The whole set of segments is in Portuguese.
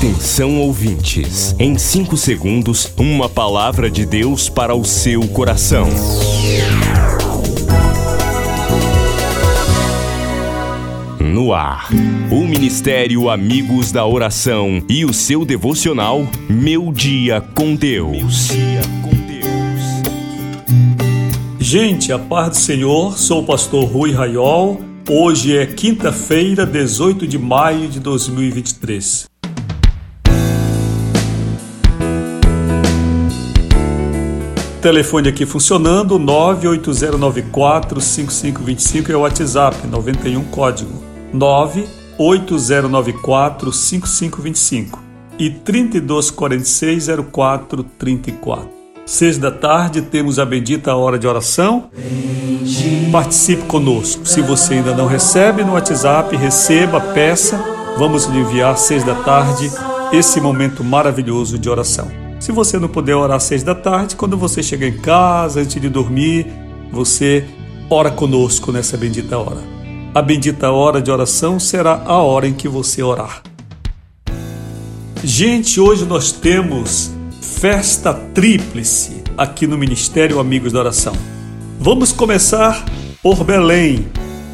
Atenção ouvintes, em 5 segundos, uma palavra de Deus para o seu coração. No ar, o Ministério Amigos da Oração e o seu devocional Meu Dia com Deus. Gente, a paz do Senhor, sou o pastor Rui Raiol. Hoje é quinta-feira, 18 de maio de 2023. Telefone aqui funcionando, 98094-5525 é o WhatsApp, 91 código 98094-5525 e 3246-0434. Seis da tarde temos a bendita hora de oração. Participe conosco. Se você ainda não recebe no WhatsApp, receba, peça. Vamos lhe enviar seis da tarde esse momento maravilhoso de oração. Se você não puder orar às seis da tarde, quando você chegar em casa, antes de dormir, você ora conosco nessa bendita hora. A bendita hora de oração será a hora em que você orar. Gente, hoje nós temos festa tríplice aqui no Ministério Amigos da Oração. Vamos começar por Belém.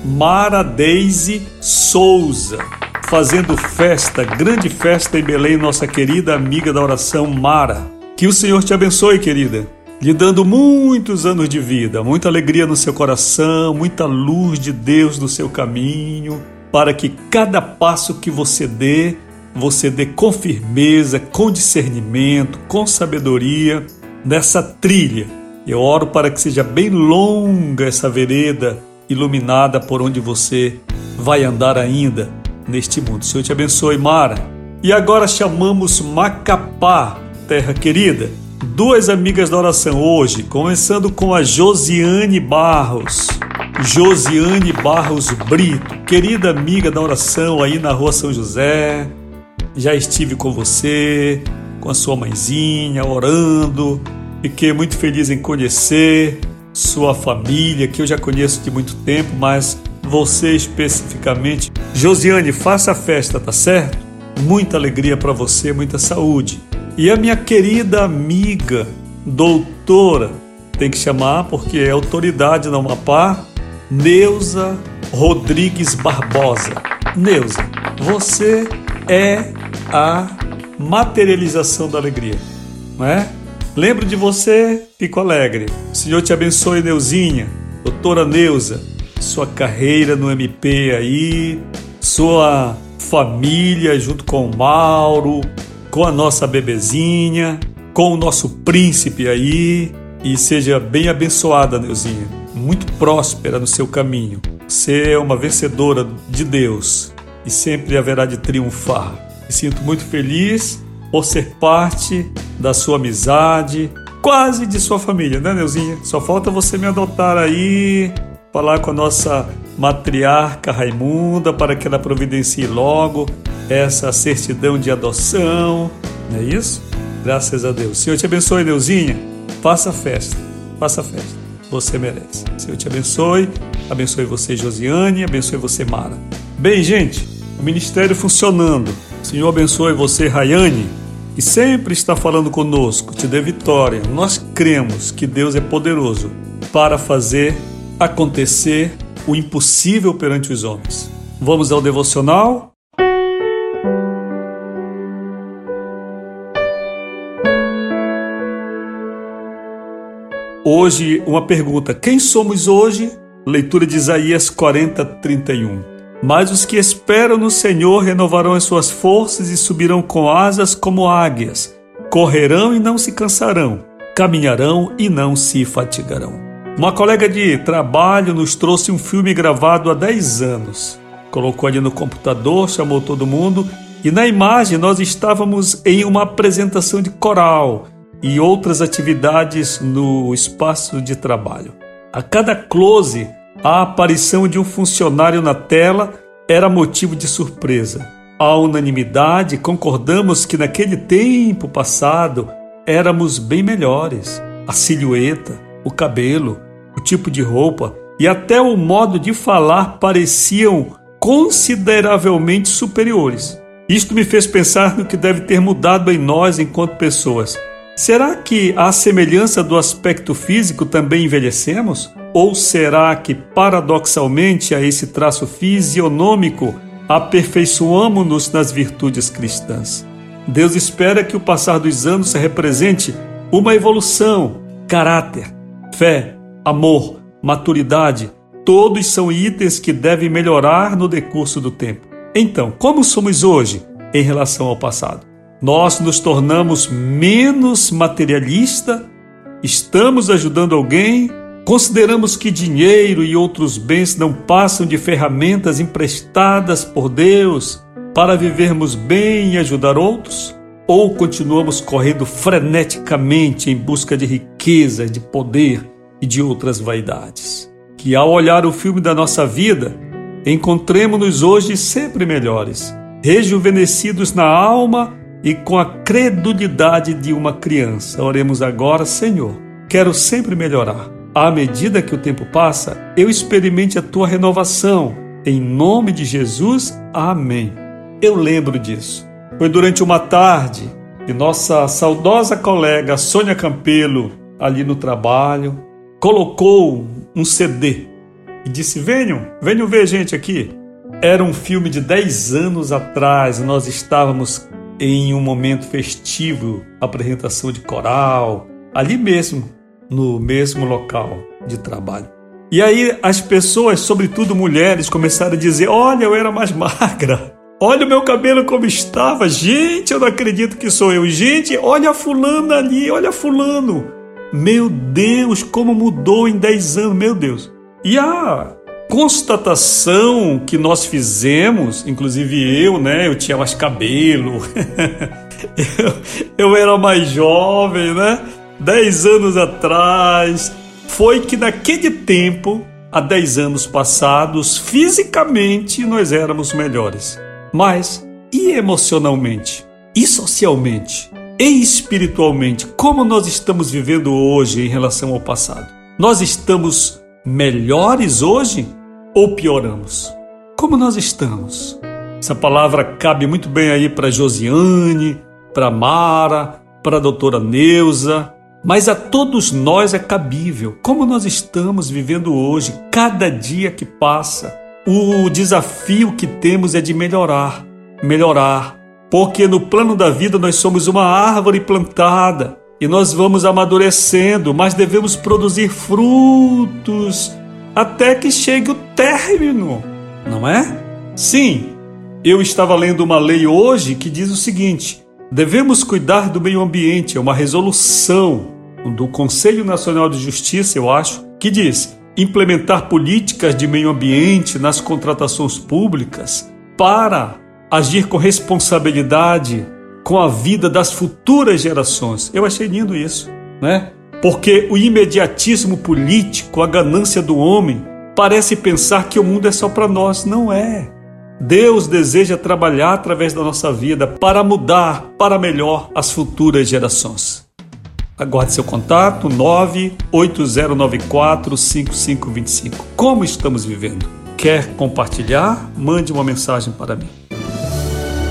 Mara Deise Souza fazendo festa, grande festa em Belém, nossa querida amiga da oração Mara. Que o Senhor te abençoe, querida, lhe dando muitos anos de vida, muita alegria no seu coração, muita luz de Deus no seu caminho, para que cada passo que você dê, você dê com firmeza, com discernimento, com sabedoria nessa trilha. Eu oro para que seja bem longa essa vereda iluminada por onde você vai andar ainda neste mundo. Senhor te abençoe, Mara. E agora chamamos Macapá, terra querida. Duas amigas da oração hoje, começando com a Josiane Barros. Josiane Barros Brito, querida amiga da oração aí na rua São José. Já estive com você, com a sua mãezinha, orando. Fiquei muito feliz em conhecer sua família, que eu já conheço de muito tempo, mas você especificamente. Josiane, faça a festa, tá certo? Muita alegria para você, muita saúde. E a minha querida amiga, doutora, tem que chamar porque é autoridade no Amapá, Neuza Rodrigues Barbosa. Neuza, você é a materialização da alegria, não é? Lembro de você, fico alegre. O Senhor te abençoe, Neuzinha, doutora Neuza sua carreira no MP aí, sua família junto com o Mauro, com a nossa bebezinha, com o nosso príncipe aí e seja bem abençoada, Neuzinha, muito próspera no seu caminho. Você é uma vencedora de Deus e sempre haverá de triunfar. Me sinto muito feliz por ser parte da sua amizade, quase de sua família, né, Neuzinha? Só falta você me adotar aí falar com a nossa matriarca Raimunda para que ela providencie logo essa certidão de adoção, não é isso? Graças a Deus. Senhor te abençoe, Deusinha. Faça festa, faça festa. Você merece. Senhor te abençoe, abençoe você, Josiane, abençoe você, Mara. Bem, gente, o ministério funcionando. Senhor abençoe você, Rayane, e sempre está falando conosco, te dê vitória. Nós cremos que Deus é poderoso para fazer acontecer o impossível perante os homens. Vamos ao devocional? Hoje, uma pergunta: quem somos hoje? Leitura de Isaías 40, 31. Mas os que esperam no Senhor renovarão as suas forças e subirão com asas como águias, correrão e não se cansarão, caminharão e não se fatigarão. Uma colega de trabalho nos trouxe um filme gravado há 10 anos. Colocou ali no computador, chamou todo mundo e na imagem nós estávamos em uma apresentação de coral e outras atividades no espaço de trabalho. A cada close, a aparição de um funcionário na tela era motivo de surpresa. À unanimidade, concordamos que naquele tempo passado éramos bem melhores. A silhueta, o cabelo, o tipo de roupa e até o modo de falar pareciam consideravelmente superiores. Isto me fez pensar no que deve ter mudado em nós enquanto pessoas. Será que, à semelhança do aspecto físico, também envelhecemos? Ou será que, paradoxalmente, a esse traço fisionômico, aperfeiçoamos-nos nas virtudes cristãs? Deus espera que o passar dos anos represente uma evolução, caráter, fé, amor, maturidade, todos são itens que devem melhorar no decurso do tempo. Então, como somos hoje em relação ao passado? Nós nos tornamos menos materialista? Estamos ajudando alguém? Consideramos que dinheiro e outros bens não passam de ferramentas emprestadas por Deus para vivermos bem e ajudar outros? Ou continuamos correndo freneticamente em busca de riqueza, de poder e de outras vaidades? Que ao olhar o filme da nossa vida, encontremos-nos hoje sempre melhores, rejuvenescidos na alma e com a credulidade de uma criança. Oremos agora, Senhor. Quero sempre melhorar. À medida que o tempo passa, eu experimente a tua renovação. Em nome de Jesus, amém. Eu lembro disso. Foi durante uma tarde que nossa saudosa colega Sônia Campelo, ali no trabalho, colocou um CD e disse: Venham, venham ver gente aqui. Era um filme de 10 anos atrás, nós estávamos em um momento festivo, apresentação de coral, ali mesmo, no mesmo local de trabalho. E aí as pessoas, sobretudo mulheres, começaram a dizer: Olha, eu era mais magra. Olha o meu cabelo como estava. Gente, eu não acredito que sou eu. Gente, olha a fulana ali, olha fulano. Meu Deus, como mudou em 10 anos, meu Deus. E a constatação que nós fizemos, inclusive eu, né? Eu tinha mais cabelo, eu, eu era mais jovem, né? Dez anos atrás, foi que naquele tempo, há dez anos passados, fisicamente nós éramos melhores. Mas e emocionalmente? E socialmente? Espiritualmente? Como nós estamos vivendo hoje em relação ao passado? Nós estamos melhores hoje ou pioramos? Como nós estamos? Essa palavra cabe muito bem aí para Josiane, para Mara, para a doutora Neuza, mas a todos nós é cabível. Como nós estamos vivendo hoje, cada dia que passa, o desafio que temos é de melhorar, melhorar, porque no plano da vida nós somos uma árvore plantada e nós vamos amadurecendo, mas devemos produzir frutos até que chegue o término, não é? Sim, eu estava lendo uma lei hoje que diz o seguinte: devemos cuidar do meio ambiente, é uma resolução do Conselho Nacional de Justiça, eu acho, que diz implementar políticas de meio ambiente nas contratações públicas para agir com responsabilidade com a vida das futuras gerações. Eu achei lindo isso, né? Porque o imediatismo político, a ganância do homem, parece pensar que o mundo é só para nós. Não é. Deus deseja trabalhar através da nossa vida para mudar para melhor as futuras gerações. Aguarde seu contato 980945525. Como estamos vivendo? Quer compartilhar? Mande uma mensagem para mim.